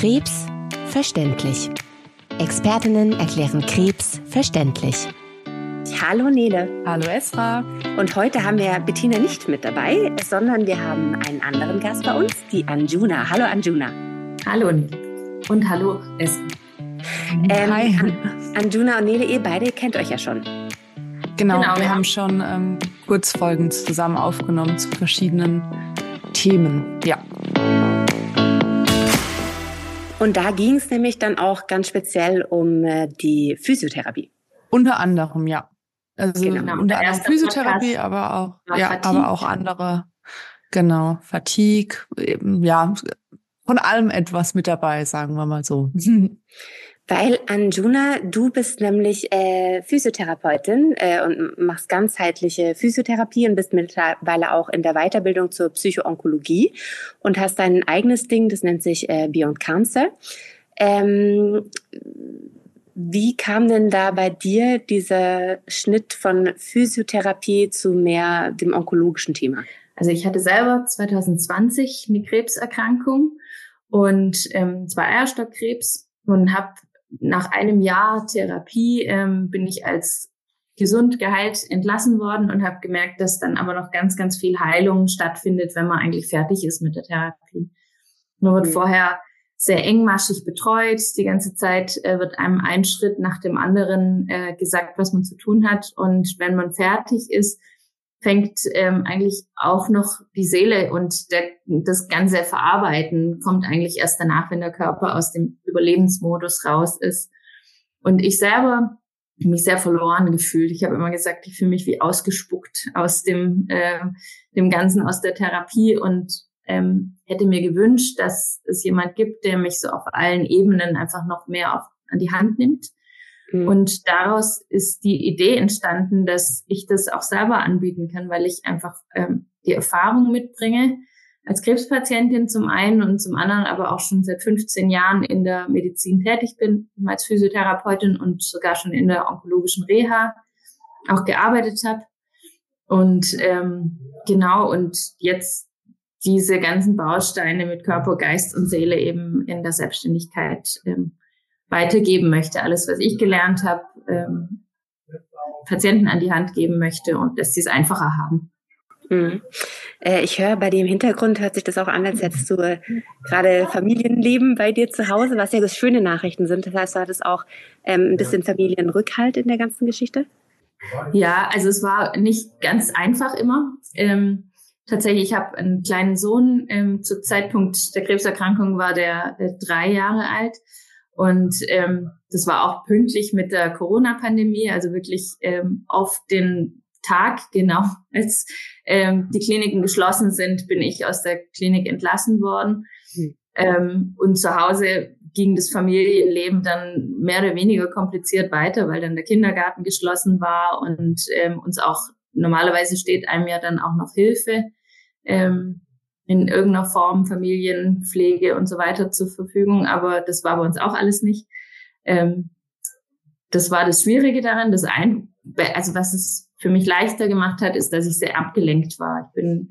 Krebs verständlich. Expertinnen erklären Krebs verständlich. Hallo Nele. Hallo Esra. Und heute haben wir Bettina nicht mit dabei, sondern wir haben einen anderen Gast bei uns, die Anjuna. Hallo Anjuna. Hallo Nele. Und hallo Esra. Ähm, Hi. Anjuna und Nele, ihr beide kennt euch ja schon. Genau, genau wir ja. haben schon ähm, Kurzfolgen zusammen aufgenommen zu verschiedenen Themen. Ja. Und da ging es nämlich dann auch ganz speziell um äh, die Physiotherapie. Unter anderem, ja. Also genau. unter anderem Physiotherapie, Podcast aber auch, ja, Fatigue. aber auch andere, genau, Fatigue, eben, ja, von allem etwas mit dabei, sagen wir mal so. Weil Anjuna, du bist nämlich äh, Physiotherapeutin äh, und machst ganzheitliche Physiotherapie und bist mittlerweile auch in der Weiterbildung zur Psychoonkologie und hast dein eigenes Ding, das nennt sich äh, Beyond Cancer. Ähm, wie kam denn da bei dir dieser Schnitt von Physiotherapie zu mehr dem onkologischen Thema? Also ich hatte selber 2020 eine Krebserkrankung und ähm, zwar Eierstockkrebs und habe nach einem Jahr Therapie ähm, bin ich als gesund geheilt entlassen worden und habe gemerkt, dass dann aber noch ganz, ganz viel Heilung stattfindet, wenn man eigentlich fertig ist mit der Therapie. Man wird mhm. vorher sehr engmaschig betreut. Die ganze Zeit äh, wird einem ein Schritt nach dem anderen äh, gesagt, was man zu tun hat. Und wenn man fertig ist, fängt ähm, eigentlich auch noch die Seele und der, das ganze Verarbeiten kommt eigentlich erst danach, wenn der Körper aus dem Überlebensmodus raus ist. Und ich selber mich sehr verloren gefühlt. Ich habe immer gesagt, ich fühle mich wie ausgespuckt aus dem, äh, dem Ganzen, aus der Therapie und ähm, hätte mir gewünscht, dass es jemand gibt, der mich so auf allen Ebenen einfach noch mehr auf, an die Hand nimmt Mhm. Und daraus ist die Idee entstanden, dass ich das auch selber anbieten kann, weil ich einfach ähm, die Erfahrung mitbringe als Krebspatientin zum einen und zum anderen aber auch schon seit 15 Jahren in der Medizin tätig bin, als Physiotherapeutin und sogar schon in der onkologischen Reha auch gearbeitet habe. Und ähm, genau, und jetzt diese ganzen Bausteine mit Körper, Geist und Seele eben in der Selbstständigkeit ähm, weitergeben möchte, alles, was ich gelernt habe, ähm, Patienten an die Hand geben möchte und dass sie es einfacher haben. Mhm. Äh, ich höre bei dem Hintergrund, hört sich das auch an, als hättest du äh, gerade Familienleben bei dir zu Hause, was ja schöne Nachrichten sind. Das heißt, du hattest auch ähm, ein bisschen Familienrückhalt in der ganzen Geschichte? Ja, also es war nicht ganz einfach immer. Ähm, tatsächlich, ich habe einen kleinen Sohn. Ähm, zu Zeitpunkt der Krebserkrankung war der äh, drei Jahre alt. Und ähm, das war auch pünktlich mit der Corona-Pandemie, also wirklich ähm, auf den Tag, genau, als ähm, die Kliniken geschlossen sind, bin ich aus der Klinik entlassen worden. Mhm. Ähm, und zu Hause ging das Familienleben dann mehr oder weniger kompliziert weiter, weil dann der Kindergarten geschlossen war und ähm, uns auch normalerweise steht einem ja dann auch noch Hilfe. Ähm, in irgendeiner Form Familienpflege und so weiter zur Verfügung, aber das war bei uns auch alles nicht. Ähm, das war das Schwierige daran. Das ein, also was es für mich leichter gemacht hat, ist, dass ich sehr abgelenkt war. Ich bin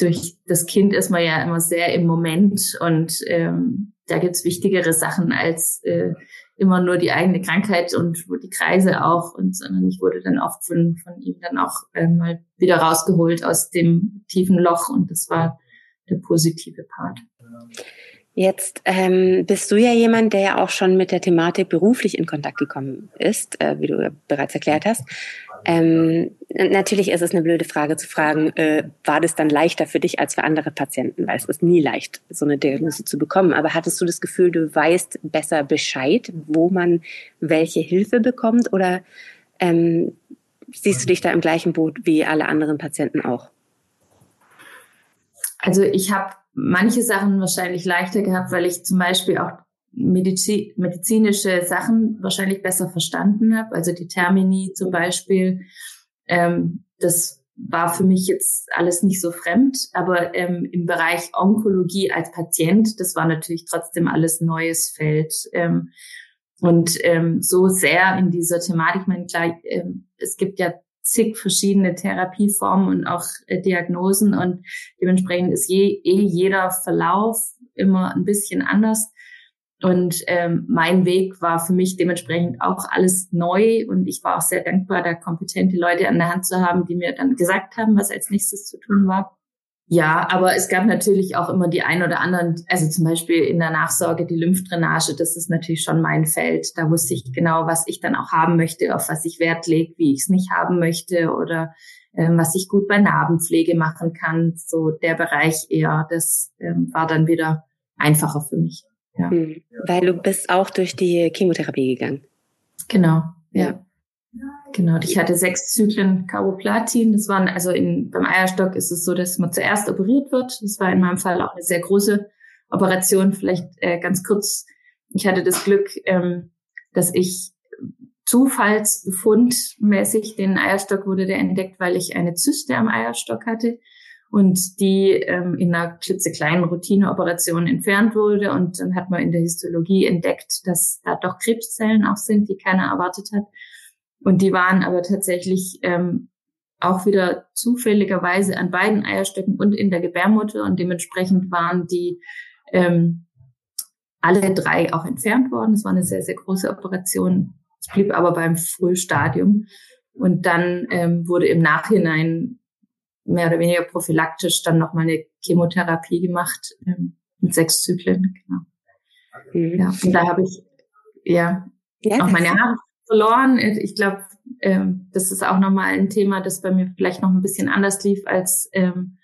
durch das Kind ist man ja immer sehr im Moment und ähm, da gibt's wichtigere Sachen als äh, immer nur die eigene Krankheit und die Kreise auch und sondern ich wurde dann oft von, von ihm dann auch äh, mal wieder rausgeholt aus dem tiefen Loch und das war der positive Part. Jetzt ähm, bist du ja jemand, der ja auch schon mit der Thematik beruflich in Kontakt gekommen ist, äh, wie du bereits erklärt hast. Ähm, natürlich ist es eine blöde Frage zu fragen, äh, war das dann leichter für dich als für andere Patienten? Weil es ist nie leicht, so eine Diagnose zu bekommen. Aber hattest du das Gefühl, du weißt besser Bescheid, wo man welche Hilfe bekommt? Oder ähm, siehst du dich da im gleichen Boot wie alle anderen Patienten auch? Also ich habe manche Sachen wahrscheinlich leichter gehabt, weil ich zum Beispiel auch Medizi medizinische Sachen wahrscheinlich besser verstanden habe. Also die Termini zum Beispiel, ähm, das war für mich jetzt alles nicht so fremd, aber ähm, im Bereich Onkologie als Patient, das war natürlich trotzdem alles neues Feld. Ähm, und ähm, so sehr in dieser Thematik, ich meine, klar, ähm, es gibt ja zig verschiedene Therapieformen und auch äh, Diagnosen und dementsprechend ist je, eh jeder Verlauf immer ein bisschen anders. Und ähm, mein Weg war für mich dementsprechend auch alles neu und ich war auch sehr dankbar, da kompetente Leute an der Hand zu haben, die mir dann gesagt haben, was als nächstes zu tun war. Ja, aber es gab natürlich auch immer die ein oder anderen, also zum Beispiel in der Nachsorge die Lymphdrainage, das ist natürlich schon mein Feld. Da wusste ich genau, was ich dann auch haben möchte, auf was ich Wert lege, wie ich es nicht haben möchte oder ähm, was ich gut bei Narbenpflege machen kann. So der Bereich eher, das ähm, war dann wieder einfacher für mich. Ja. Hm. Weil du bist auch durch die Chemotherapie gegangen. Genau, ja. Genau, ich hatte sechs Zyklen Carboplatin. Das waren, also in, beim Eierstock ist es so, dass man zuerst operiert wird. Das war in meinem Fall auch eine sehr große Operation. Vielleicht äh, ganz kurz. Ich hatte das Glück, ähm, dass ich zufallsbefundmäßig den Eierstock wurde der entdeckt, weil ich eine Zyste am Eierstock hatte und die ähm, in einer klitzekleinen Routineoperation entfernt wurde. Und dann hat man in der Histologie entdeckt, dass da doch Krebszellen auch sind, die keiner erwartet hat. Und die waren aber tatsächlich ähm, auch wieder zufälligerweise an beiden Eierstöcken und in der Gebärmutter. Und dementsprechend waren die ähm, alle drei auch entfernt worden. Es war eine sehr, sehr große Operation. Es blieb aber beim Frühstadium. Und dann ähm, wurde im Nachhinein mehr oder weniger prophylaktisch dann nochmal eine Chemotherapie gemacht ähm, mit sechs Zyklen. Genau. Mhm. Ja, und da habe ich ja, ja auch meine Haare verloren. Ich glaube, ähm, das ist auch nochmal ein Thema, das bei mir vielleicht noch ein bisschen anders lief als ähm,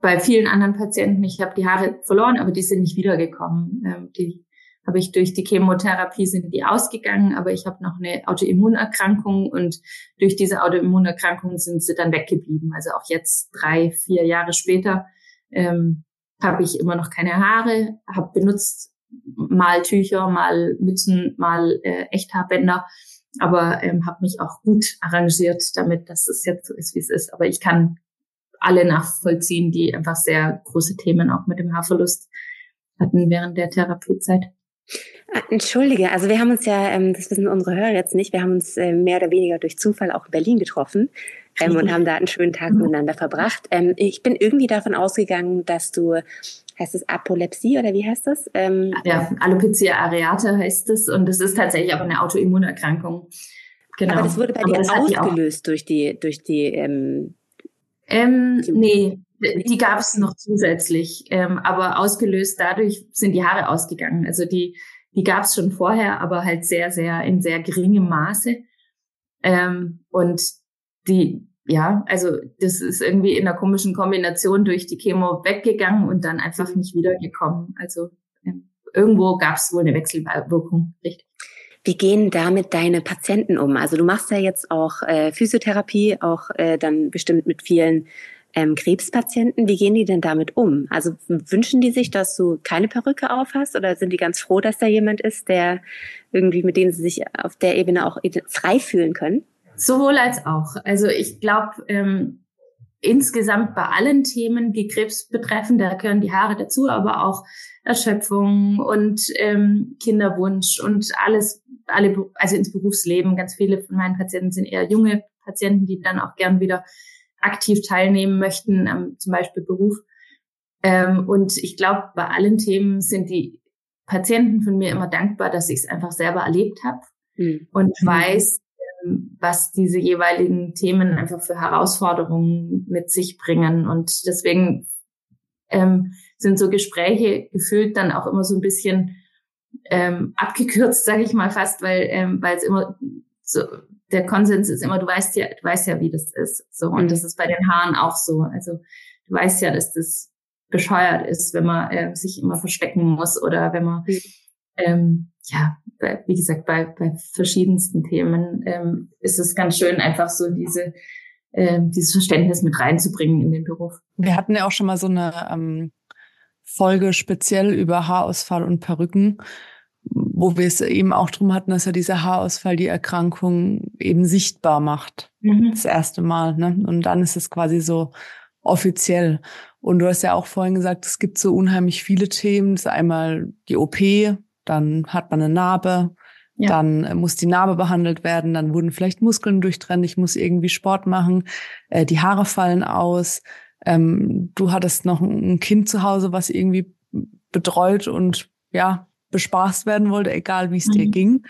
bei vielen anderen Patienten. Ich habe die Haare verloren, aber die sind nicht wiedergekommen. Ähm, die habe ich durch die Chemotherapie sind die ausgegangen, aber ich habe noch eine Autoimmunerkrankung und durch diese Autoimmunerkrankung sind sie dann weggeblieben. Also auch jetzt drei, vier Jahre später ähm, habe ich immer noch keine Haare, habe benutzt mal Tücher, mal Mützen, mal äh, Echthaarbänder, aber ähm, habe mich auch gut arrangiert damit, dass es jetzt so ist, wie es ist. Aber ich kann alle nachvollziehen, die einfach sehr große Themen auch mit dem Haarverlust hatten während der Therapiezeit. Ah, entschuldige, also wir haben uns ja, ähm, das wissen unsere Hörer jetzt nicht, wir haben uns äh, mehr oder weniger durch Zufall auch in Berlin getroffen ähm, und haben da einen schönen Tag miteinander verbracht. Ähm, ich bin irgendwie davon ausgegangen, dass du, heißt es Apolepsie oder wie heißt das? Ja, Alopecia areata heißt es und das ist tatsächlich aber eine Autoimmunerkrankung. Genau. Aber das wurde bei dir ausgelöst durch die, durch die, ähm, ähm, nee, die gab es noch zusätzlich, ähm, aber ausgelöst dadurch sind die Haare ausgegangen. Also die, die gab es schon vorher, aber halt sehr, sehr in sehr geringem Maße. Ähm, und die, ja, also das ist irgendwie in einer komischen Kombination durch die Chemo weggegangen und dann einfach nicht wiedergekommen. Also ähm, irgendwo gab es wohl eine Wechselwirkung, richtig. Wie gehen damit deine Patienten um? Also du machst ja jetzt auch äh, Physiotherapie, auch äh, dann bestimmt mit vielen ähm, Krebspatienten, wie gehen die denn damit um? Also wünschen die sich, dass du keine Perücke auf hast oder sind die ganz froh, dass da jemand ist, der irgendwie, mit dem sie sich auf der Ebene auch frei fühlen können? Sowohl als auch. Also ich glaube, ähm, insgesamt bei allen Themen, die Krebs betreffen, da gehören die Haare dazu, aber auch Erschöpfung und ähm, Kinderwunsch und alles, alle, also ins Berufsleben. Ganz viele von meinen Patienten sind eher junge Patienten, die dann auch gern wieder aktiv teilnehmen möchten, ähm, zum Beispiel Beruf. Ähm, und ich glaube, bei allen Themen sind die Patienten von mir immer dankbar, dass ich es einfach selber erlebt habe mhm. und weiß, ähm, was diese jeweiligen Themen einfach für Herausforderungen mit sich bringen. Und deswegen ähm, sind so Gespräche gefühlt dann auch immer so ein bisschen ähm, abgekürzt, sage ich mal fast, weil ähm, weil es immer so der Konsens ist immer, du weißt ja, du weißt ja, wie das ist. So und mhm. das ist bei den Haaren auch so. Also du weißt ja, dass das bescheuert ist, wenn man äh, sich immer verstecken muss oder wenn man mhm. ähm, ja, bei, wie gesagt, bei, bei verschiedensten Themen ähm, ist es ganz schön, einfach so diese äh, dieses Verständnis mit reinzubringen in den Beruf. Wir hatten ja auch schon mal so eine ähm, Folge speziell über Haarausfall und Perücken wo wir es eben auch drum hatten, dass ja dieser Haarausfall die Erkrankung eben sichtbar macht. Mhm. Das erste Mal. Ne? Und dann ist es quasi so offiziell. Und du hast ja auch vorhin gesagt, es gibt so unheimlich viele Themen. Das ist einmal die OP, dann hat man eine Narbe, ja. dann muss die Narbe behandelt werden, dann wurden vielleicht Muskeln durchtrennt, ich muss irgendwie Sport machen, äh, die Haare fallen aus. Ähm, du hattest noch ein Kind zu Hause, was irgendwie betreut und ja, bespaßt werden wollte, egal wie es mhm. dir ging.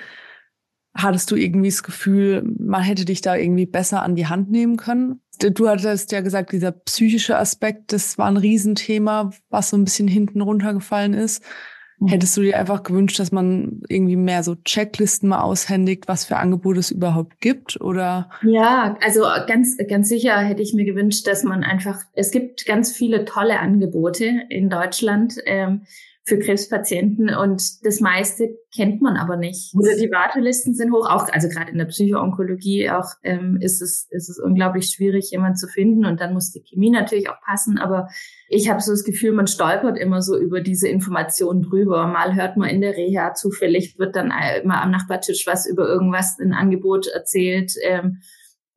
Hattest du irgendwie das Gefühl, man hätte dich da irgendwie besser an die Hand nehmen können? Du hattest ja gesagt, dieser psychische Aspekt, das war ein Riesenthema, was so ein bisschen hinten runtergefallen ist. Mhm. Hättest du dir einfach gewünscht, dass man irgendwie mehr so Checklisten mal aushändigt, was für Angebote es überhaupt gibt, oder? Ja, also ganz, ganz sicher hätte ich mir gewünscht, dass man einfach, es gibt ganz viele tolle Angebote in Deutschland. Ähm, für Krebspatienten und das meiste kennt man aber nicht. Oder die Wartelisten sind hoch, auch also gerade in der Psychoonkologie auch ähm, ist es ist es unglaublich schwierig, jemanden zu finden und dann muss die Chemie natürlich auch passen. Aber ich habe so das Gefühl, man stolpert immer so über diese Informationen drüber. Mal hört man in der Reha zufällig wird dann immer am Nachbartisch was über irgendwas ein Angebot erzählt. Ähm,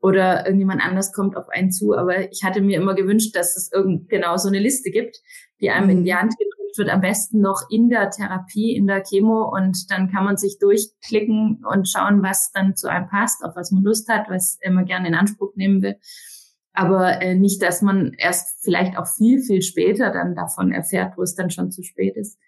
oder irgendjemand anders kommt auf einen zu. Aber ich hatte mir immer gewünscht, dass es irgend genau so eine Liste gibt, die einem mhm. in die Hand gedrückt wird, am besten noch in der Therapie, in der Chemo und dann kann man sich durchklicken und schauen, was dann zu einem passt, auf was man Lust hat, was man gerne in Anspruch nehmen will. Aber äh, nicht, dass man erst vielleicht auch viel, viel später dann davon erfährt, wo es dann schon zu spät ist.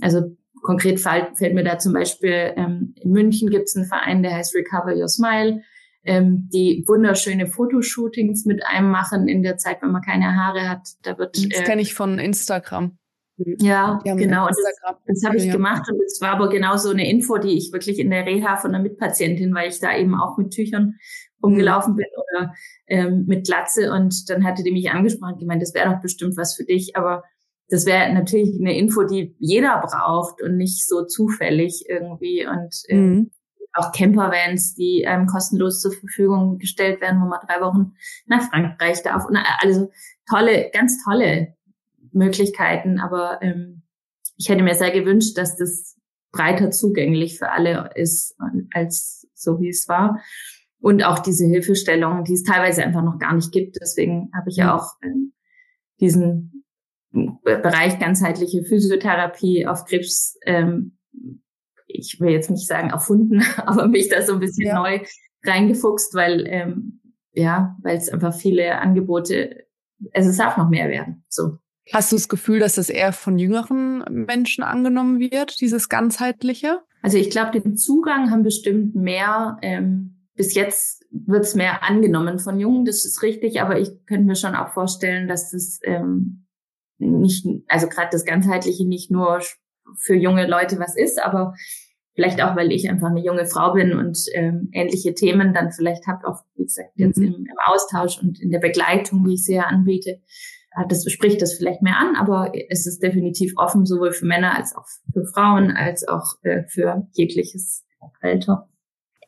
Also konkret fällt, fällt mir da zum Beispiel, ähm, in München gibt es einen Verein, der heißt Recover Your Smile ähm, die wunderschöne Fotoshootings mit einem machen in der Zeit, wenn man keine Haare hat. Da wird. Das äh, kenne ich von Instagram. Ja, genau. Und das, das habe ich ja. gemacht und es war aber genau so eine Info, die ich wirklich in der Reha von einer Mitpatientin, weil ich da eben auch mit Tüchern rumgelaufen bin oder ähm, mit Glatze und dann hatte die mich angesprochen und gemeint, das wäre doch bestimmt was für dich, aber das wäre natürlich eine Info, die jeder braucht und nicht so zufällig irgendwie und ähm, mhm auch Campervans, die ähm, kostenlos zur Verfügung gestellt werden, wo man drei Wochen nach Frankreich darf. Und also tolle, ganz tolle Möglichkeiten. Aber ähm, ich hätte mir sehr gewünscht, dass das breiter zugänglich für alle ist, als so wie es war. Und auch diese Hilfestellung, die es teilweise einfach noch gar nicht gibt. Deswegen habe ich ja auch ähm, diesen Bereich ganzheitliche Physiotherapie auf Krebs ähm, ich will jetzt nicht sagen erfunden, aber mich da so ein bisschen ja. neu reingefuchst, weil ähm, ja, weil es einfach viele Angebote, also es darf noch mehr werden. So. Hast du das Gefühl, dass das eher von jüngeren Menschen angenommen wird, dieses ganzheitliche? Also ich glaube, den Zugang haben bestimmt mehr. Ähm, bis jetzt wird es mehr angenommen von Jungen, das ist richtig, aber ich könnte mir schon auch vorstellen, dass das ähm, nicht, also gerade das ganzheitliche nicht nur für junge Leute was ist, aber vielleicht auch, weil ich einfach eine junge Frau bin und ähm, ähnliche Themen dann vielleicht habe, auch wie gesagt jetzt mhm. im, im, Austausch und in der Begleitung, die ich sehr anbiete, hat das spricht das vielleicht mehr an, aber es ist definitiv offen sowohl für Männer als auch für Frauen als auch äh, für jegliches Alter.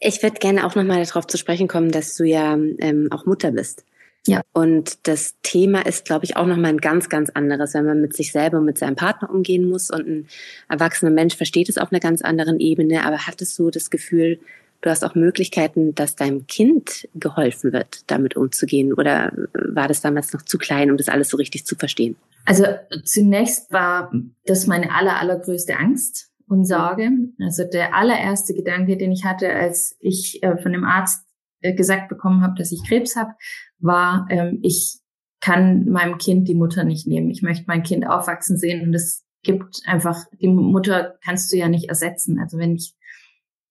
Ich würde gerne auch nochmal darauf zu sprechen kommen, dass du ja ähm, auch Mutter bist. Ja. Und das Thema ist, glaube ich, auch nochmal ein ganz, ganz anderes, wenn man mit sich selber und mit seinem Partner umgehen muss. Und ein erwachsener Mensch versteht es auf einer ganz anderen Ebene. Aber hattest du das Gefühl, du hast auch Möglichkeiten, dass deinem Kind geholfen wird, damit umzugehen? Oder war das damals noch zu klein, um das alles so richtig zu verstehen? Also zunächst war das meine aller, allergrößte Angst und Sorge. Also der allererste Gedanke, den ich hatte, als ich äh, von dem Arzt äh, gesagt bekommen habe, dass ich Krebs habe, war, ähm, ich kann meinem Kind die Mutter nicht nehmen. Ich möchte mein Kind aufwachsen sehen und es gibt einfach, die Mutter kannst du ja nicht ersetzen. Also wenn ich,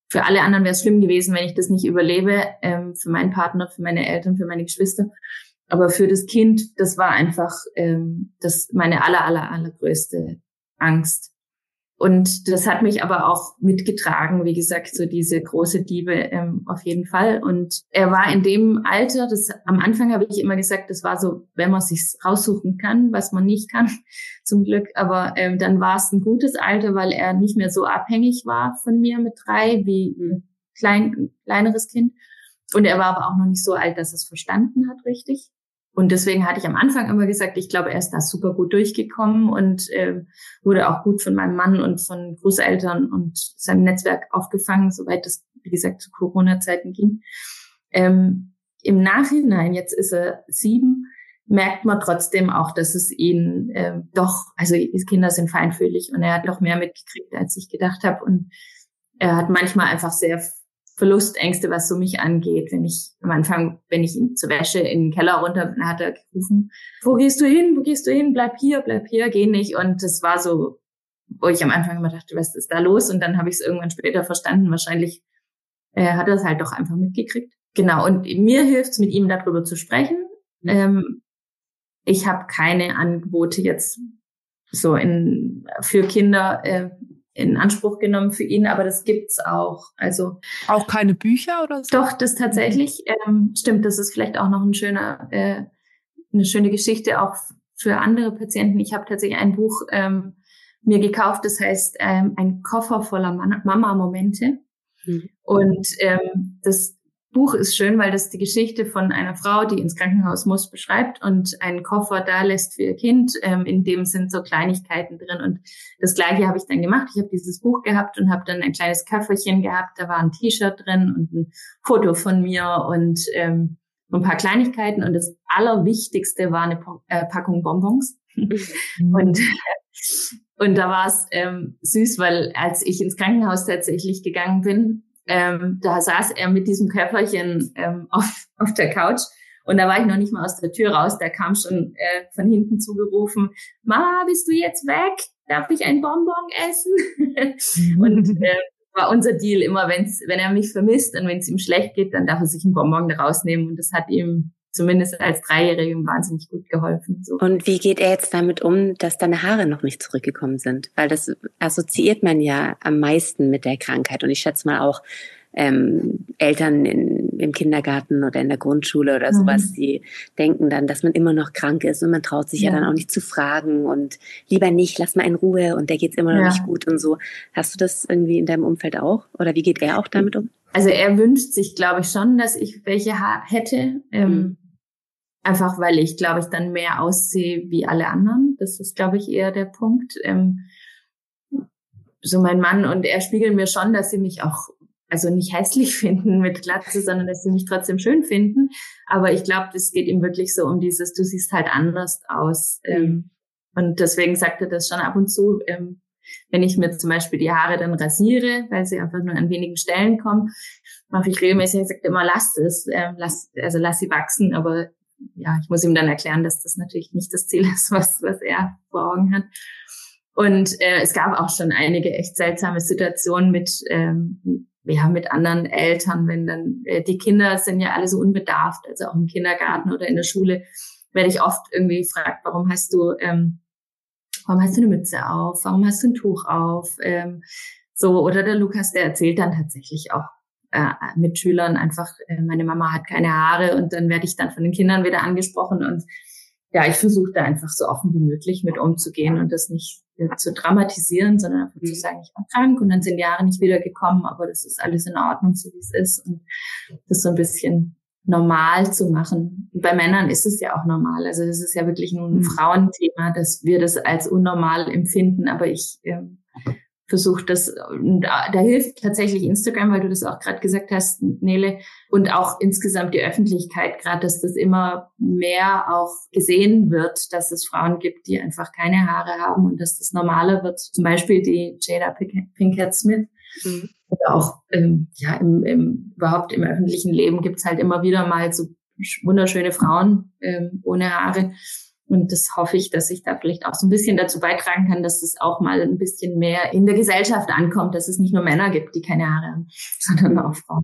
für alle anderen wäre es schlimm gewesen, wenn ich das nicht überlebe, ähm, für meinen Partner, für meine Eltern, für meine Geschwister. Aber für das Kind, das war einfach ähm, das meine aller, aller, allergrößte Angst. Und das hat mich aber auch mitgetragen, wie gesagt, so diese große Liebe ähm, auf jeden Fall. Und er war in dem Alter, das am Anfang habe ich immer gesagt, das war so, wenn man sich raussuchen kann, was man nicht kann, zum Glück. Aber ähm, dann war es ein gutes Alter, weil er nicht mehr so abhängig war von mir mit drei wie ein klein, kleineres Kind. Und er war aber auch noch nicht so alt, dass er es verstanden hat, richtig. Und deswegen hatte ich am Anfang immer gesagt, ich glaube, er ist da super gut durchgekommen und äh, wurde auch gut von meinem Mann und von Großeltern und seinem Netzwerk aufgefangen, soweit das, wie gesagt, zu Corona-Zeiten ging. Ähm, Im Nachhinein, jetzt ist er sieben, merkt man trotzdem auch, dass es ihn äh, doch, also die Kinder sind feinfühlig und er hat doch mehr mitgekriegt, als ich gedacht habe. Und er hat manchmal einfach sehr Verlustängste, was so mich angeht. Wenn ich am Anfang, wenn ich ihn zur Wäsche in den Keller runter bin, hat er gerufen, wo gehst du hin? Wo gehst du hin? Bleib hier, bleib hier, geh nicht. Und das war so wo ich am Anfang immer dachte, was ist da los? Und dann habe ich es irgendwann später verstanden. Wahrscheinlich äh, hat er es halt doch einfach mitgekriegt. Genau, und mir hilft es, mit ihm darüber zu sprechen. Mhm. Ähm, ich habe keine Angebote jetzt so in, für Kinder äh, in Anspruch genommen für ihn, aber das gibt's auch. Also auch keine Bücher oder so? Doch, das tatsächlich ähm, stimmt. Das ist vielleicht auch noch ein schöner, äh, eine schöne Geschichte auch für andere Patienten. Ich habe tatsächlich ein Buch ähm, mir gekauft, das heißt ähm, ein Koffer voller Mama-Momente. Mhm. Und ähm, das Buch ist schön, weil das die Geschichte von einer Frau, die ins Krankenhaus muss, beschreibt und einen Koffer da lässt für ihr Kind. Ähm, in dem sind so Kleinigkeiten drin. Und das Gleiche habe ich dann gemacht. Ich habe dieses Buch gehabt und habe dann ein kleines Köfferchen gehabt. Da war ein T-Shirt drin und ein Foto von mir und ähm, ein paar Kleinigkeiten. Und das Allerwichtigste war eine äh, Packung Bonbons. und und da war es ähm, süß, weil als ich ins Krankenhaus tatsächlich gegangen bin, ähm, da saß er mit diesem Köfferchen ähm, auf, auf der Couch und da war ich noch nicht mal aus der Tür raus. Da kam schon äh, von hinten zugerufen, Mama, bist du jetzt weg? Darf ich ein Bonbon essen? und äh, war unser Deal immer, wenn's, wenn er mich vermisst und wenn es ihm schlecht geht, dann darf er sich ein Bonbon rausnehmen. Und das hat ihm zumindest als Dreijährigem wahnsinnig gut geholfen. So. Und wie geht er jetzt damit um, dass deine Haare noch nicht zurückgekommen sind? Weil das assoziiert man ja am meisten mit der Krankheit. Und ich schätze mal auch ähm, Eltern in, im Kindergarten oder in der Grundschule oder sowas, mhm. die denken dann, dass man immer noch krank ist und man traut sich ja, ja dann auch nicht zu fragen und lieber nicht, lass mal in Ruhe und der geht's immer noch ja. nicht gut und so. Hast du das irgendwie in deinem Umfeld auch? Oder wie geht er auch damit um? Also er wünscht sich, glaube ich, schon, dass ich welche hätte. Ähm, mhm. Einfach weil ich, glaube ich, dann mehr aussehe wie alle anderen. Das ist, glaube ich, eher der Punkt. Ähm, so mein Mann und er spiegeln mir schon, dass sie mich auch, also nicht hässlich finden mit Glatze, sondern dass sie mich trotzdem schön finden. Aber ich glaube, es geht ihm wirklich so um dieses, du siehst halt anders aus. Ähm, und deswegen sagt er das schon ab und zu, ähm, wenn ich mir zum Beispiel die Haare dann rasiere, weil sie einfach nur an wenigen Stellen kommen, mache ich regelmäßig, ich sage immer, lass es, ähm, lass, also lass sie wachsen, aber ja, ich muss ihm dann erklären, dass das natürlich nicht das Ziel ist, was, was er vor Augen hat. Und äh, es gab auch schon einige echt seltsame Situationen mit, ähm, ja, mit anderen Eltern, wenn dann äh, die Kinder sind ja alle so unbedarft, also auch im Kindergarten oder in der Schule werde ich oft irgendwie gefragt, warum hast du, ähm, warum hast du eine Mütze auf, warum hast du ein Tuch auf, ähm, so oder der Lukas, der erzählt dann tatsächlich auch äh, Mitschülern einfach, äh, meine Mama hat keine Haare und dann werde ich dann von den Kindern wieder angesprochen und ja, ich versuche da einfach so offen wie möglich mit umzugehen und das nicht äh, zu dramatisieren, sondern einfach mhm. zu sagen, ich war krank und dann sind Jahre nicht wiedergekommen, aber das ist alles in Ordnung, so wie es ist und das so ein bisschen normal zu machen. bei Männern ist es ja auch normal. Also das ist ja wirklich nur ein mhm. Frauenthema, dass wir das als unnormal empfinden, aber ich ähm, versucht das, da, da hilft tatsächlich Instagram, weil du das auch gerade gesagt hast, Nele, und auch insgesamt die Öffentlichkeit, gerade, dass das immer mehr auch gesehen wird, dass es Frauen gibt, die einfach keine Haare haben und dass das normaler wird. Zum Beispiel die Jada Pinkett Smith. Mhm. Oder auch ähm, ja, im, im, überhaupt im öffentlichen Leben gibt's halt immer wieder mal so wunderschöne Frauen ähm, ohne Haare und das hoffe ich, dass ich da vielleicht auch so ein bisschen dazu beitragen kann, dass es auch mal ein bisschen mehr in der Gesellschaft ankommt, dass es nicht nur Männer gibt, die keine Haare haben, sondern auch Frauen.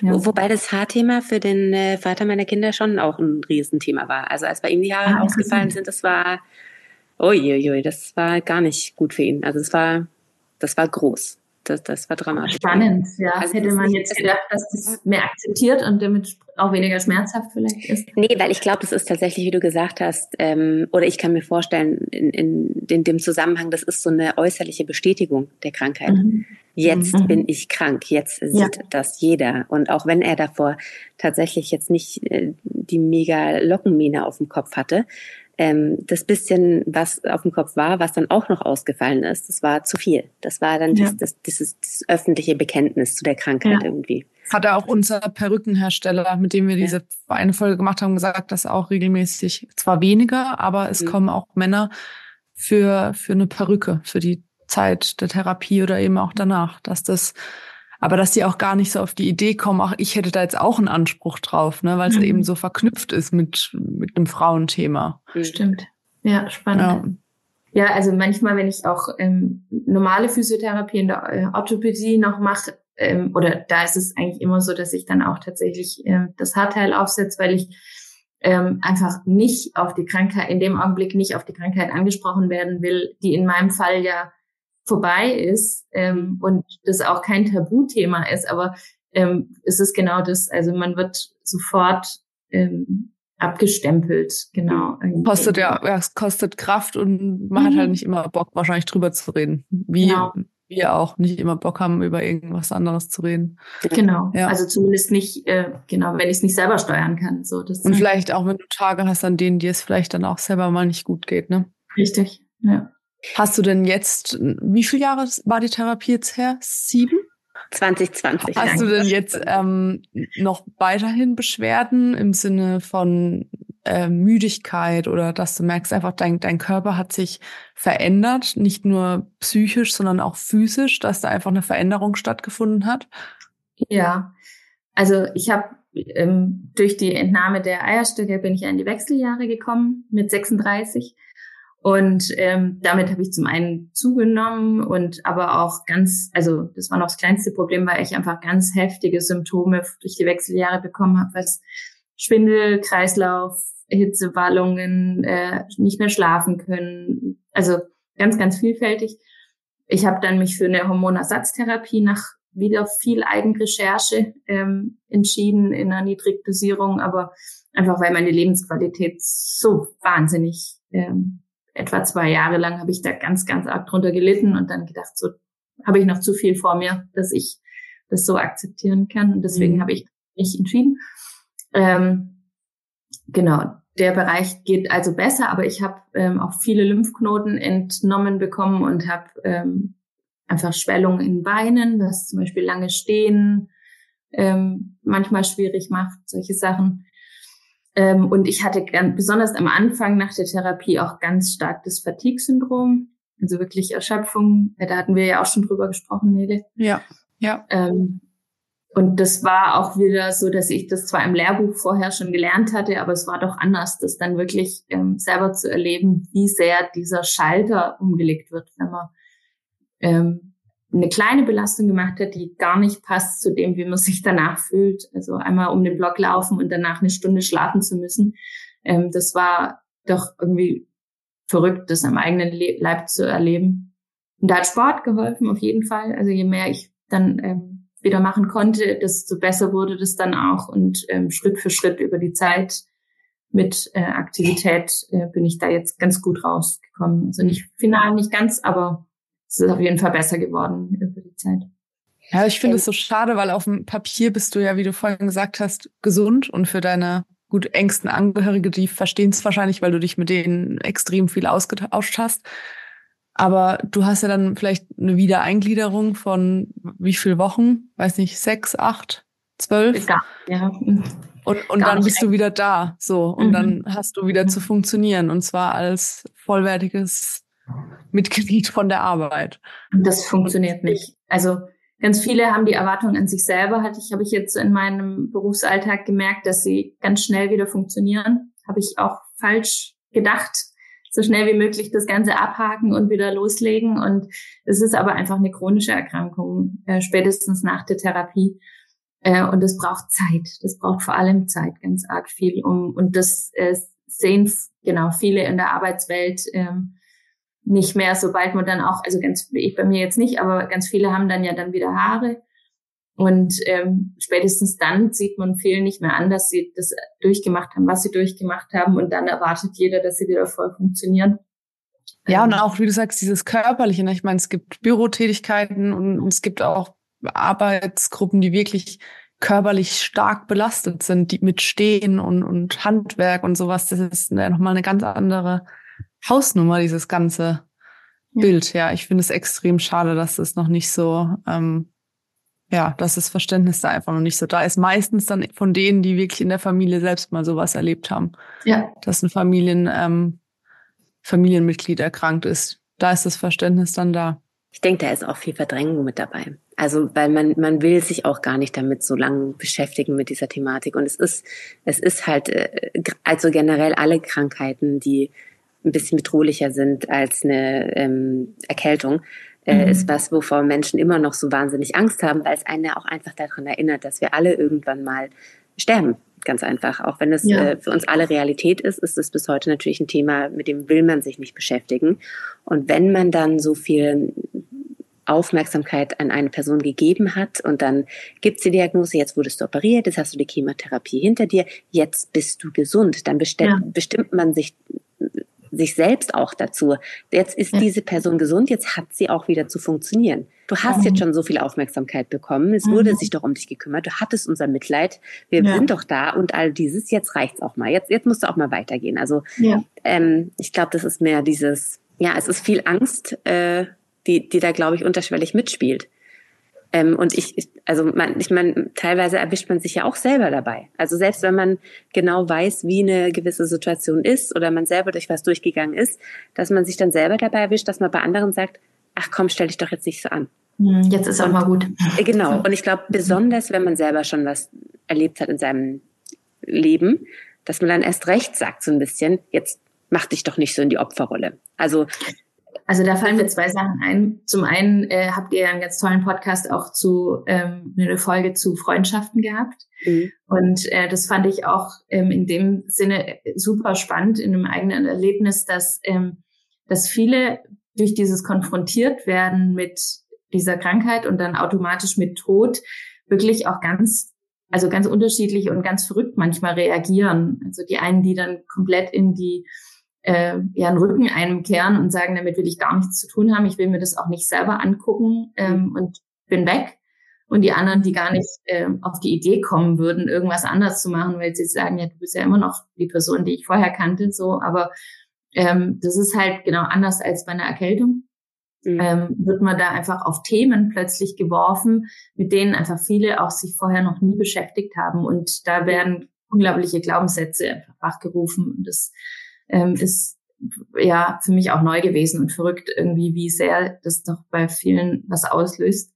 Ja. Wobei das Haarthema für den äh, Vater meiner Kinder schon auch ein Riesenthema war. Also als bei ihm die Haare ah, ausgefallen sind, das war, uiuiui, das war gar nicht gut für ihn. Also das war, das war groß das, das war dramatisch. Spannend, ja. Also Hätte man jetzt gedacht, dass das mehr akzeptiert und damit auch weniger schmerzhaft vielleicht ist. Nee, weil ich glaube, das ist tatsächlich, wie du gesagt hast, ähm, oder ich kann mir vorstellen, in, in, in dem Zusammenhang, das ist so eine äußerliche Bestätigung der Krankheit. Mhm. Jetzt mhm. bin ich krank, jetzt sieht ja. das jeder. Und auch wenn er davor tatsächlich jetzt nicht äh, die mega Lockenmähne auf dem Kopf hatte, ähm, das bisschen, was auf dem Kopf war, was dann auch noch ausgefallen ist, das war zu viel. Das war dann ja. das, dieses, das öffentliche Bekenntnis zu der Krankheit ja. irgendwie. Hat auch unser Perückenhersteller, mit dem wir diese eine Folge gemacht haben, gesagt, dass auch regelmäßig, zwar weniger, aber es mhm. kommen auch Männer für, für eine Perücke, für die Zeit der Therapie oder eben auch danach, dass das aber dass die auch gar nicht so auf die Idee kommen, ach, ich hätte da jetzt auch einen Anspruch drauf, ne, weil es mhm. eben so verknüpft ist mit, mit einem Frauenthema. Stimmt. Ja, spannend. Ja, also manchmal, wenn ich auch ähm, normale Physiotherapie in der äh, Orthopädie noch mache, ähm, oder da ist es eigentlich immer so, dass ich dann auch tatsächlich ähm, das Haarteil aufsetze, weil ich ähm, einfach nicht auf die Krankheit, in dem Augenblick nicht auf die Krankheit angesprochen werden will, die in meinem Fall ja vorbei ist ähm, und das auch kein Tabuthema ist, aber ähm, es ist genau das, also man wird sofort ähm, abgestempelt, genau. Kostet ja, ja, es kostet Kraft und man mhm. hat halt nicht immer Bock, wahrscheinlich drüber zu reden. Wie, genau wir auch nicht immer Bock haben, über irgendwas anderes zu reden. Genau. Ja. Also zumindest nicht, äh, genau, wenn ich es nicht selber steuern kann. So, das Und vielleicht auch, wenn du Tage hast, an denen dir es vielleicht dann auch selber mal nicht gut geht, ne? Richtig, ja. Hast du denn jetzt, wie viele Jahre war die Therapie jetzt her? Sieben? 2020. Hast du denn jetzt ähm, noch weiterhin Beschwerden im Sinne von äh, Müdigkeit oder dass du merkst einfach, dein, dein Körper hat sich verändert, nicht nur psychisch, sondern auch physisch, dass da einfach eine Veränderung stattgefunden hat? Ja, also ich habe ähm, durch die Entnahme der Eierstöcke bin ich ja in die Wechseljahre gekommen mit 36. Und ähm, damit habe ich zum einen zugenommen und aber auch ganz, also das war noch das kleinste Problem, weil ich einfach ganz heftige Symptome durch die Wechseljahre bekommen habe, was Schwindel, Kreislauf, Hitzewallungen, äh, nicht mehr schlafen können. Also ganz, ganz vielfältig. Ich habe dann mich für eine Hormonersatztherapie nach wieder viel Eigenrecherche ähm, entschieden in einer Niedrigdosierung, aber einfach weil meine Lebensqualität so wahnsinnig, ähm, etwa zwei Jahre lang habe ich da ganz, ganz arg drunter gelitten und dann gedacht, so habe ich noch zu viel vor mir, dass ich das so akzeptieren kann. Und deswegen mhm. habe ich mich entschieden. Ähm, Genau, der Bereich geht also besser, aber ich habe ähm, auch viele Lymphknoten entnommen bekommen und habe ähm, einfach Schwellungen in Beinen, was zum Beispiel lange stehen ähm, manchmal schwierig macht, solche Sachen. Ähm, und ich hatte ganz, besonders am Anfang nach der Therapie auch ganz stark das Fatigue-Syndrom, also wirklich Erschöpfung. Da hatten wir ja auch schon drüber gesprochen, Nele. Ja, ja. Ähm, und das war auch wieder so, dass ich das zwar im Lehrbuch vorher schon gelernt hatte, aber es war doch anders, das dann wirklich ähm, selber zu erleben, wie sehr dieser Schalter umgelegt wird, wenn man ähm, eine kleine Belastung gemacht hat, die gar nicht passt zu dem, wie man sich danach fühlt. Also einmal um den Block laufen und danach eine Stunde schlafen zu müssen. Ähm, das war doch irgendwie verrückt, das am eigenen Le Leib zu erleben. Und da hat Sport geholfen, auf jeden Fall. Also je mehr ich dann ähm, wieder machen konnte, desto besser wurde das dann auch. Und ähm, Schritt für Schritt über die Zeit mit äh, Aktivität äh, bin ich da jetzt ganz gut rausgekommen. Also nicht final, nicht ganz, aber es ist auf jeden Fall besser geworden über die Zeit. Ja, ich finde es so schade, weil auf dem Papier bist du ja, wie du vorhin gesagt hast, gesund und für deine gut engsten Angehörige, die verstehen es wahrscheinlich, weil du dich mit denen extrem viel ausgetauscht hast. Aber du hast ja dann vielleicht eine Wiedereingliederung von wie viel Wochen? Weiß nicht, sechs, acht, zwölf? Ja, ja. Und, und dann bist du wieder da, so. Und mhm. dann hast du wieder mhm. zu funktionieren. Und zwar als vollwertiges Mitglied von der Arbeit. Das funktioniert nicht. Also ganz viele haben die Erwartung an sich selber, hatte ich, habe ich jetzt in meinem Berufsalltag gemerkt, dass sie ganz schnell wieder funktionieren. Habe ich auch falsch gedacht so schnell wie möglich das Ganze abhaken und wieder loslegen. Und es ist aber einfach eine chronische Erkrankung, äh, spätestens nach der Therapie. Äh, und es braucht Zeit. Das braucht vor allem Zeit, ganz arg viel. Um, und das äh, sehen genau viele in der Arbeitswelt ähm, nicht mehr, sobald man dann auch, also ganz, ich bei mir jetzt nicht, aber ganz viele haben dann ja dann wieder Haare. Und ähm, spätestens dann sieht man vielen nicht mehr an, dass sie das durchgemacht haben, was sie durchgemacht haben. Und dann erwartet jeder, dass sie wieder voll funktionieren. Ja, und ähm. auch, wie du sagst, dieses Körperliche. Ne? Ich meine, es gibt Bürotätigkeiten und es gibt auch Arbeitsgruppen, die wirklich körperlich stark belastet sind, die mit Stehen und, und Handwerk und sowas. Das ist ja nochmal eine ganz andere Hausnummer, dieses ganze ja. Bild. Ja, ich finde es extrem schade, dass das noch nicht so ähm, ja, dass das Verständnis da einfach noch nicht so da ist. Meistens dann von denen, die wirklich in der Familie selbst mal sowas erlebt haben. Ja. Dass ein Familien, ähm, Familienmitglied erkrankt ist. Da ist das Verständnis dann da. Ich denke, da ist auch viel Verdrängung mit dabei. Also, weil man, man will sich auch gar nicht damit so lange beschäftigen mit dieser Thematik. Und es ist, es ist halt, äh, also generell alle Krankheiten, die ein bisschen bedrohlicher sind als eine ähm, Erkältung, äh, mhm. ist was, wovor Menschen immer noch so wahnsinnig Angst haben, weil es einen auch einfach daran erinnert, dass wir alle irgendwann mal sterben. Ganz einfach. Auch wenn es ja. äh, für uns alle Realität ist, ist es bis heute natürlich ein Thema, mit dem will man sich nicht beschäftigen. Und wenn man dann so viel Aufmerksamkeit an eine Person gegeben hat und dann gibt's die Diagnose, jetzt wurdest du operiert, jetzt hast du die Chemotherapie hinter dir, jetzt bist du gesund. Dann ja. bestimmt man sich sich selbst auch dazu. Jetzt ist diese Person gesund, jetzt hat sie auch wieder zu funktionieren. Du hast mhm. jetzt schon so viel Aufmerksamkeit bekommen, es mhm. wurde sich doch um dich gekümmert, du hattest unser Mitleid, wir ja. sind doch da und all dieses, jetzt reicht's auch mal, jetzt, jetzt musst du auch mal weitergehen. Also ja. ähm, ich glaube, das ist mehr dieses, ja, es ist viel Angst, äh, die, die da, glaube ich, unterschwellig mitspielt. Ähm, und ich, also man, ich meine, teilweise erwischt man sich ja auch selber dabei. Also selbst wenn man genau weiß, wie eine gewisse Situation ist oder man selber durch was durchgegangen ist, dass man sich dann selber dabei erwischt, dass man bei anderen sagt, ach komm, stell dich doch jetzt nicht so an. Hm, jetzt ist auch mal gut. Äh, genau. Und ich glaube, besonders wenn man selber schon was erlebt hat in seinem Leben, dass man dann erst recht sagt so ein bisschen, jetzt mach dich doch nicht so in die Opferrolle. Also also da fallen mir zwei Sachen ein. Zum einen äh, habt ihr einen ganz tollen Podcast auch zu ähm, eine Folge zu Freundschaften gehabt. Mhm. Und äh, das fand ich auch ähm, in dem Sinne super spannend in einem eigenen Erlebnis, dass, ähm, dass viele durch dieses konfrontiert werden mit dieser Krankheit und dann automatisch mit Tod wirklich auch ganz also ganz unterschiedlich und ganz verrückt manchmal reagieren. Also die einen, die dann komplett in die äh, ja einen Rücken einem kehren und sagen, damit will ich gar nichts zu tun haben, ich will mir das auch nicht selber angucken ähm, mhm. und bin weg. Und die anderen, die gar nicht äh, auf die Idee kommen würden, irgendwas anders zu machen, weil sie sagen, ja, du bist ja immer noch die Person, die ich vorher kannte, so, aber ähm, das ist halt genau anders als bei einer Erkältung. Mhm. Ähm, wird man da einfach auf Themen plötzlich geworfen, mit denen einfach viele auch sich vorher noch nie beschäftigt haben. Und da werden unglaubliche Glaubenssätze einfach wachgerufen. Und das ähm, ist ja für mich auch neu gewesen und verrückt irgendwie, wie sehr das doch bei vielen was auslöst.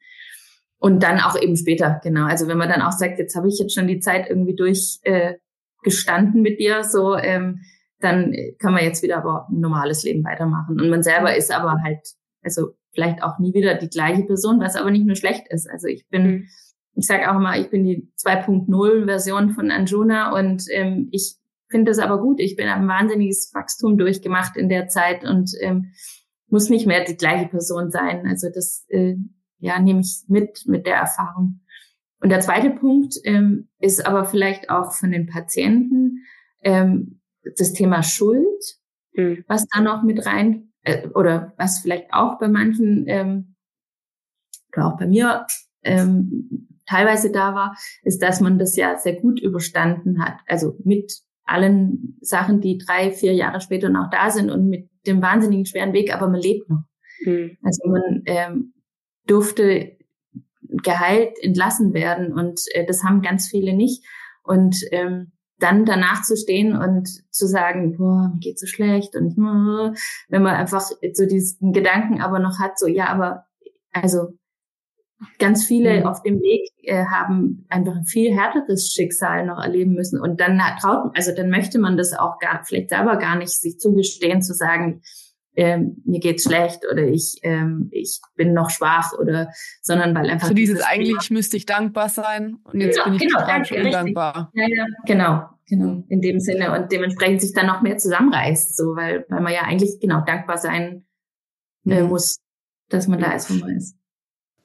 Und dann auch eben später, genau. Also wenn man dann auch sagt, jetzt habe ich jetzt schon die Zeit irgendwie durchgestanden äh, mit dir, so, ähm, dann kann man jetzt wieder aber ein normales Leben weitermachen. Und man selber ist aber halt, also vielleicht auch nie wieder die gleiche Person, was aber nicht nur schlecht ist. Also ich bin, mhm. ich sage auch immer, ich bin die 2.0 Version von Anjuna und ähm, ich finde das aber gut. Ich bin ein wahnsinniges Wachstum durchgemacht in der Zeit und ähm, muss nicht mehr die gleiche Person sein. Also das äh, ja nehme ich mit mit der Erfahrung. Und der zweite Punkt ähm, ist aber vielleicht auch von den Patienten ähm, das Thema Schuld, mhm. was da noch mit rein äh, oder was vielleicht auch bei manchen ähm, oder auch bei mir ähm, teilweise da war, ist, dass man das ja sehr gut überstanden hat, also mit allen Sachen, die drei, vier Jahre später noch da sind und mit dem wahnsinnigen schweren Weg, aber man lebt noch. Mhm. Also man ähm, durfte geheilt entlassen werden und äh, das haben ganz viele nicht. Und ähm, dann danach zu stehen und zu sagen, boah, mir geht so schlecht und ich, wenn man einfach so diesen Gedanken aber noch hat, so ja, aber also ganz viele mhm. auf dem Weg äh, haben einfach ein viel härteres Schicksal noch erleben müssen und dann traut, also dann möchte man das auch gar vielleicht selber gar nicht sich zugestehen zu sagen, ähm, mir geht's schlecht oder ich ähm, ich bin noch schwach oder sondern weil einfach so dieses eigentlich Thema, müsste ich dankbar sein und jetzt ja, bin ich genau, total undankbar. Ja, ja, genau, genau in dem Sinne und dementsprechend sich dann noch mehr zusammenreißt, so weil weil man ja eigentlich genau dankbar sein äh, mhm. muss, dass man da ist, wo man ist.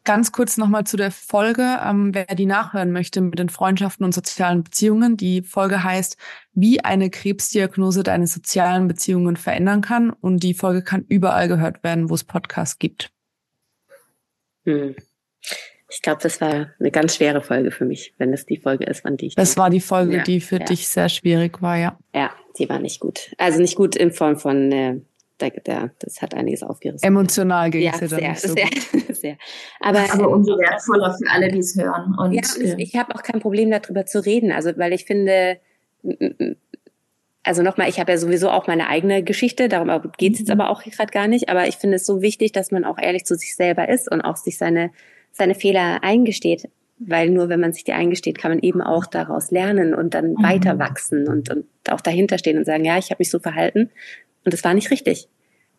Ganz kurz nochmal zu der Folge, ähm, wer die nachhören möchte mit den Freundschaften und sozialen Beziehungen. Die Folge heißt, wie eine Krebsdiagnose deine sozialen Beziehungen verändern kann. Und die Folge kann überall gehört werden, wo es Podcasts gibt. Hm. Ich glaube, das war eine ganz schwere Folge für mich, wenn es die Folge ist, wann die ich. Das war die Folge, ja, die für ja. dich sehr schwierig war, ja. Ja, die war nicht gut. Also nicht gut in Form von äh, der, der, das hat einiges aufgerissen. Emotional ging es ja, dann nicht so sehr, gut. sehr. Aber, Aber umso wertvoller für alle, die es hören. Und, ja, und äh, ich habe auch kein Problem darüber zu reden, also weil ich finde, also nochmal, ich habe ja sowieso auch meine eigene Geschichte, darum geht es jetzt mhm. aber auch gerade gar nicht, aber ich finde es so wichtig, dass man auch ehrlich zu sich selber ist und auch sich seine, seine Fehler eingesteht. Weil nur wenn man sich die eingesteht, kann man eben auch daraus lernen und dann mhm. weiter wachsen und, und auch dahinter stehen und sagen, ja, ich habe mich so verhalten Und es war nicht richtig.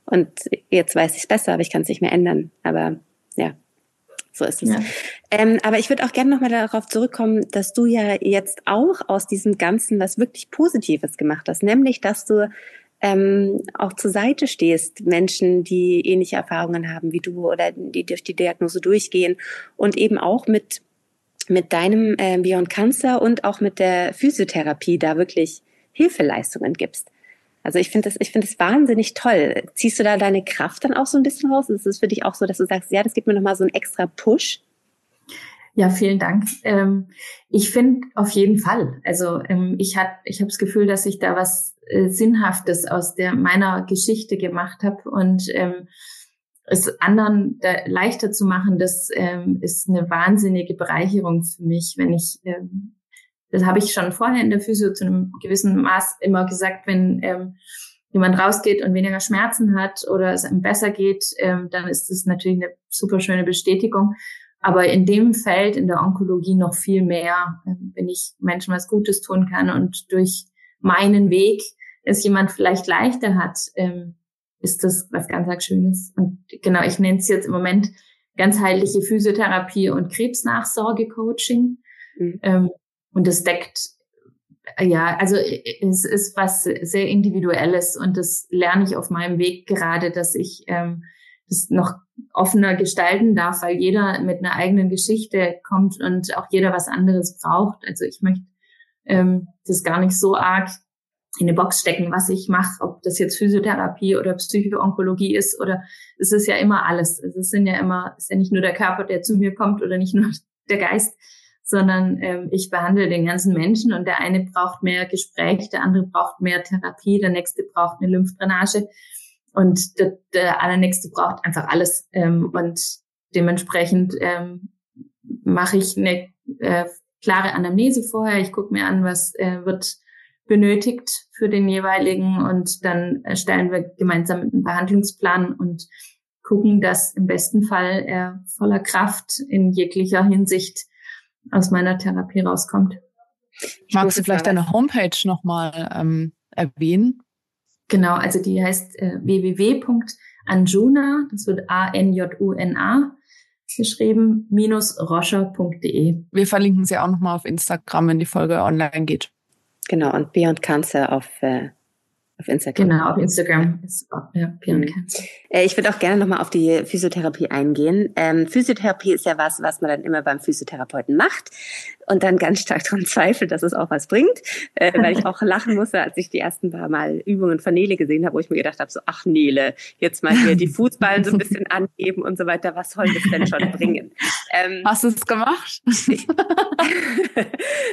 Und jetzt weiß ich es besser, aber ich kann es nicht mehr ändern. Aber ja, so ist es. Ja. Ähm, aber ich würde auch gerne nochmal darauf zurückkommen, dass du ja jetzt auch aus diesem Ganzen was wirklich Positives gemacht hast, nämlich dass du ähm, auch zur Seite stehst, Menschen, die ähnliche Erfahrungen haben wie du oder die durch die Diagnose durchgehen und eben auch mit mit deinem äh, Beyond Cancer und auch mit der Physiotherapie da wirklich Hilfeleistungen gibst. Also ich finde das, ich finde es wahnsinnig toll. Ziehst du da deine Kraft dann auch so ein bisschen raus? Ist es für dich auch so, dass du sagst, ja, das gibt mir nochmal so einen extra Push? Ja, vielen Dank. Ähm, ich finde auf jeden Fall. Also ähm, ich hat, ich habe das Gefühl, dass ich da was äh, Sinnhaftes aus der meiner Geschichte gemacht habe und ähm, es anderen da leichter zu machen, das ähm, ist eine wahnsinnige Bereicherung für mich, wenn ich ähm, das habe ich schon vorher in der Physio zu einem gewissen Maß immer gesagt, wenn ähm, jemand rausgeht und weniger Schmerzen hat oder es ihm besser geht, ähm, dann ist das natürlich eine super schöne Bestätigung. Aber in dem Feld, in der Onkologie noch viel mehr, ähm, wenn ich Menschen was Gutes tun kann und durch meinen Weg es jemand vielleicht leichter hat, ähm, ist das was ganz, ganz Schönes. Und genau, ich nenne es jetzt im Moment ganzheitliche Physiotherapie und Krebsnachsorge-Coaching. Mhm. Ähm, und das deckt, ja, also es ist was sehr Individuelles und das lerne ich auf meinem Weg gerade, dass ich ähm, das noch offener gestalten darf, weil jeder mit einer eigenen Geschichte kommt und auch jeder was anderes braucht. Also ich möchte ähm, das gar nicht so arg in eine Box stecken, was ich mache, ob das jetzt Physiotherapie oder Psychoonkologie ist oder es ist ja immer alles. Es sind ja immer, es ist ja nicht nur der Körper, der zu mir kommt oder nicht nur der Geist, sondern ähm, ich behandle den ganzen Menschen und der eine braucht mehr Gespräch, der andere braucht mehr Therapie, der nächste braucht eine Lymphdrainage und der, der allernächste braucht einfach alles. Ähm, und dementsprechend ähm, mache ich eine äh, klare Anamnese vorher. Ich gucke mir an, was äh, wird benötigt für den jeweiligen und dann erstellen wir gemeinsam einen Behandlungsplan und gucken, dass im besten Fall er voller Kraft in jeglicher Hinsicht aus meiner Therapie rauskommt. Magst du vielleicht deine Homepage nochmal ähm, erwähnen? Genau, also die heißt äh, www.anjuna, das wird A-N-J-U-N-A geschrieben, minus roscher.de. Wir verlinken sie auch nochmal auf Instagram, wenn die Folge online geht. Genau, und Beyond Cancer auf äh, auf Instagram. Genau, auf Instagram. Ja, mhm. Äh, ich würde auch gerne nochmal auf die Physiotherapie eingehen. Ähm, Physiotherapie ist ja was, was man dann immer beim Physiotherapeuten macht und dann ganz stark daran zweifelt, dass es auch was bringt, äh, weil ich auch lachen musste, als ich die ersten paar Mal Übungen von Nele gesehen habe, wo ich mir gedacht habe, so, ach Nele, jetzt mal hier die Fußballen so ein bisschen angeben und so weiter, was soll das denn schon bringen? Ähm, Hast du es gemacht?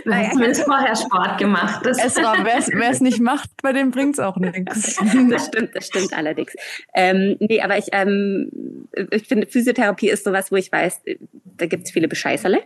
Naja, du hast vorher Sport gemacht. wer es nicht macht, bei dem bringt es auch nichts. Das stimmt, das stimmt allerdings. Ähm, nee, aber ich, ähm, ich finde, Physiotherapie ist sowas, wo ich weiß, da gibt es viele Bescheißerle.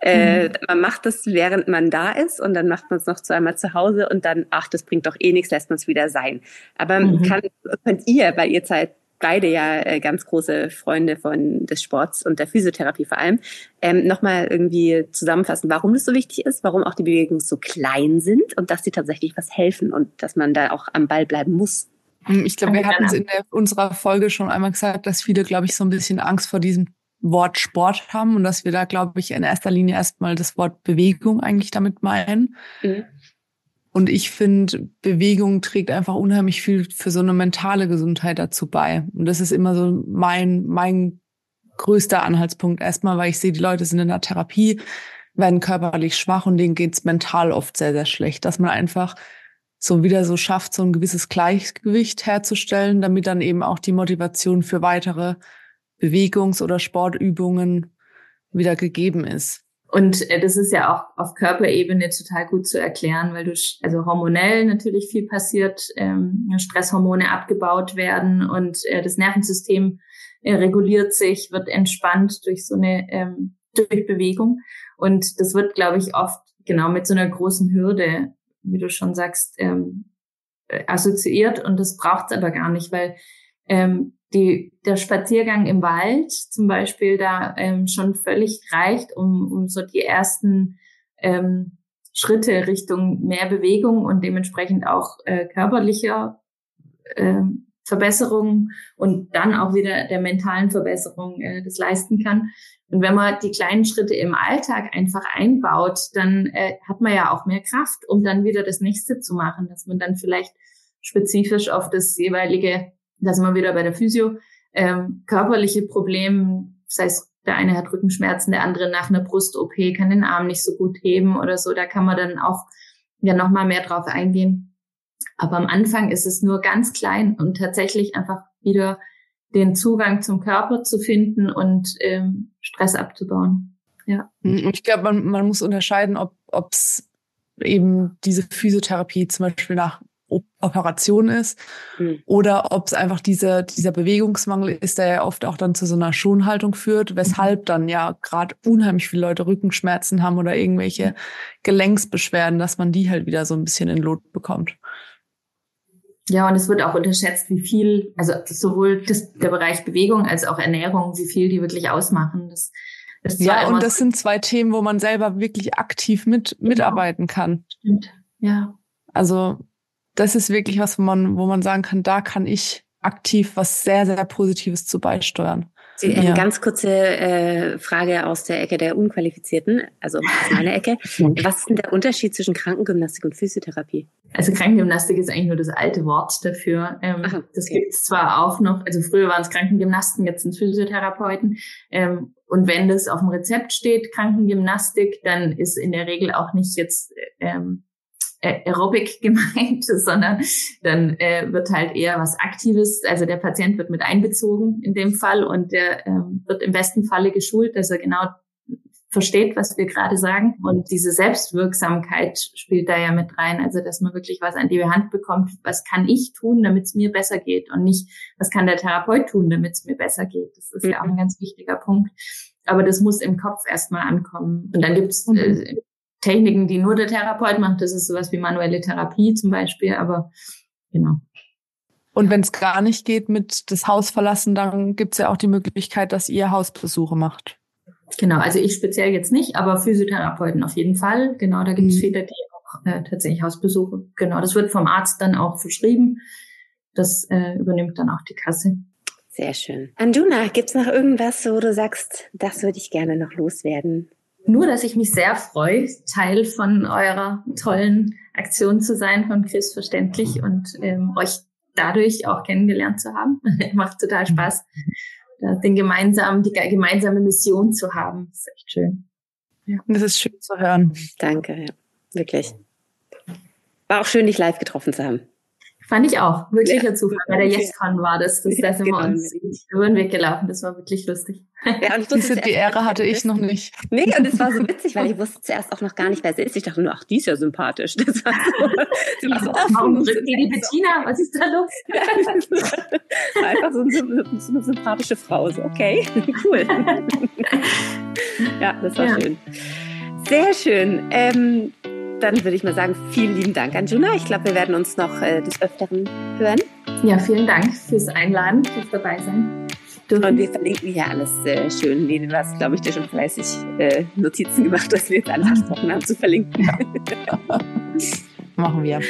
Äh, mhm. Man macht es, während man da ist und dann macht man es noch zweimal zu Hause und dann, ach, das bringt doch eh nichts, lässt man es wieder sein. Aber mhm. kann, könnt ihr, weil ihr seid beide ja äh, ganz große Freunde von des Sports und der Physiotherapie vor allem, ähm, nochmal irgendwie zusammenfassen, warum das so wichtig ist, warum auch die Bewegungen so klein sind und dass sie tatsächlich was helfen und dass man da auch am Ball bleiben muss. Hm, ich glaube, wir hatten es in der, unserer Folge schon einmal gesagt, dass viele, glaube ich, so ein bisschen Angst vor diesem Wort Sport haben und dass wir da, glaube ich, in erster Linie erstmal das Wort Bewegung eigentlich damit meinen. Mhm. Und ich finde, Bewegung trägt einfach unheimlich viel für so eine mentale Gesundheit dazu bei. Und das ist immer so mein, mein größter Anhaltspunkt. Erstmal, weil ich sehe, die Leute sind in der Therapie, werden körperlich schwach und denen geht's mental oft sehr, sehr schlecht. Dass man einfach so wieder so schafft, so ein gewisses Gleichgewicht herzustellen, damit dann eben auch die Motivation für weitere Bewegungs- oder Sportübungen wieder gegeben ist. Und äh, das ist ja auch auf Körperebene total gut zu erklären, weil du also hormonell natürlich viel passiert, ähm, Stresshormone abgebaut werden und äh, das Nervensystem äh, reguliert sich, wird entspannt durch so eine ähm, durch Bewegung. Und das wird, glaube ich, oft genau mit so einer großen Hürde, wie du schon sagst, ähm, äh, assoziiert. Und das braucht es aber gar nicht, weil ähm, die, der Spaziergang im Wald zum Beispiel da ähm, schon völlig reicht, um, um so die ersten ähm, Schritte Richtung mehr Bewegung und dementsprechend auch äh, körperlicher äh, Verbesserung und dann auch wieder der mentalen Verbesserung äh, das leisten kann. Und wenn man die kleinen Schritte im Alltag einfach einbaut, dann äh, hat man ja auch mehr Kraft, um dann wieder das nächste zu machen, dass man dann vielleicht spezifisch auf das jeweilige, da sind wir wieder bei der Physio, ähm, körperliche Problem, das heißt, der eine hat Rückenschmerzen, der andere nach einer Brust-OP kann den Arm nicht so gut heben oder so, da kann man dann auch ja nochmal mehr drauf eingehen aber am Anfang ist es nur ganz klein und tatsächlich einfach wieder den Zugang zum Körper zu finden und ähm, Stress abzubauen. Ja. Mhm, ich glaube, man, man muss unterscheiden, ob es eben diese Physiotherapie zum Beispiel nach Operation ist mhm. oder ob es einfach dieser, dieser Bewegungsmangel ist, der ja oft auch dann zu so einer Schonhaltung führt, weshalb mhm. dann ja gerade unheimlich viele Leute Rückenschmerzen haben oder irgendwelche mhm. Gelenksbeschwerden, dass man die halt wieder so ein bisschen in Lot bekommt. Ja, und es wird auch unterschätzt, wie viel, also sowohl das, der Bereich Bewegung als auch Ernährung, wie viel die wirklich ausmachen. Das, das ja, und das sind zwei Themen, wo man selber wirklich aktiv mit genau. mitarbeiten kann. Stimmt. Ja. Also das ist wirklich was, wo man, wo man sagen kann, da kann ich aktiv was sehr, sehr Positives zu beisteuern. Eine ja. ganz kurze äh, Frage aus der Ecke der Unqualifizierten, also aus meiner Ecke. Was ist denn der Unterschied zwischen Krankengymnastik und Physiotherapie? Also Krankengymnastik ist eigentlich nur das alte Wort dafür. Ähm, Aha, okay. Das gibt es zwar auch noch, also früher waren es Krankengymnasten, jetzt sind es Physiotherapeuten. Ähm, und wenn das auf dem Rezept steht, Krankengymnastik, dann ist in der Regel auch nicht jetzt ähm, Aerobic gemeint, sondern dann äh, wird halt eher was Aktives. Also der Patient wird mit einbezogen in dem Fall und der ähm, wird im besten Falle geschult, dass er genau versteht, was wir gerade sagen. Und diese Selbstwirksamkeit spielt da ja mit rein. Also, dass man wirklich was an die Hand bekommt. Was kann ich tun, damit es mir besser geht? Und nicht, was kann der Therapeut tun, damit es mir besser geht? Das ist mhm. ja auch ein mhm. ganz wichtiger Punkt. Aber das muss im Kopf erstmal ankommen. Und dann gibt's äh, Techniken, die nur der Therapeut macht. Das ist sowas wie manuelle Therapie zum Beispiel. Aber genau. Und wenn es gar nicht geht mit das Haus verlassen, dann gibt es ja auch die Möglichkeit, dass ihr Hausbesuche macht. Genau, also ich speziell jetzt nicht, aber Physiotherapeuten auf jeden Fall. Genau, da gibt es mhm. viele, die auch äh, tatsächlich Hausbesuche. Genau, das wird vom Arzt dann auch verschrieben. Das äh, übernimmt dann auch die Kasse. Sehr schön. Anjuna, gibt's noch irgendwas, wo du sagst, das würde ich gerne noch loswerden? Nur, dass ich mich sehr freue, Teil von eurer tollen Aktion zu sein, von Chris Verständlich und ähm, euch dadurch auch kennengelernt zu haben. Macht total Spaß den gemeinsamen, die gemeinsame Mission zu haben. Das ist echt schön. Ja. Das ist schön zu hören. Danke, ja. Wirklich. War auch schön, dich live getroffen zu haben. Fand ich auch. Wirklicher ja. Zufall. Bei der YesCon war das. Das da sind wir genau. uns über den Weg gelaufen. Das war wirklich lustig. Ja, und Diese, die Ehre hatte ich noch nicht. Nee, und es war so witzig, weil ich wusste zuerst auch noch gar nicht, wer sie ist. Ich dachte nur, ach, die ist ja sympathisch. Das war so, sie war so offen. Warum drückt die Bettina? Was ist da los? Einfach so eine, so eine sympathische Frau. So, okay, cool. ja, das war ja. schön. Sehr schön. Ähm, dann würde ich mal sagen, vielen lieben Dank, Anjuna. Ich glaube, wir werden uns noch äh, des Öfteren hören. Ja, vielen Dank fürs Einladen, fürs dabei sein. Und wir verlinken hier alles äh, schön. Nee, du hast, glaube ich, dir schon fleißig äh, Notizen gemacht, was wir jetzt alles besprochen haben, zu verlinken. Machen wir.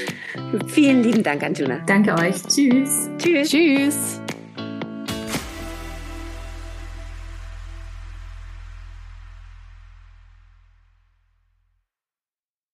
Vielen lieben Dank, Anjuna. Danke euch. Tschüss. Tschüss. Tschüss.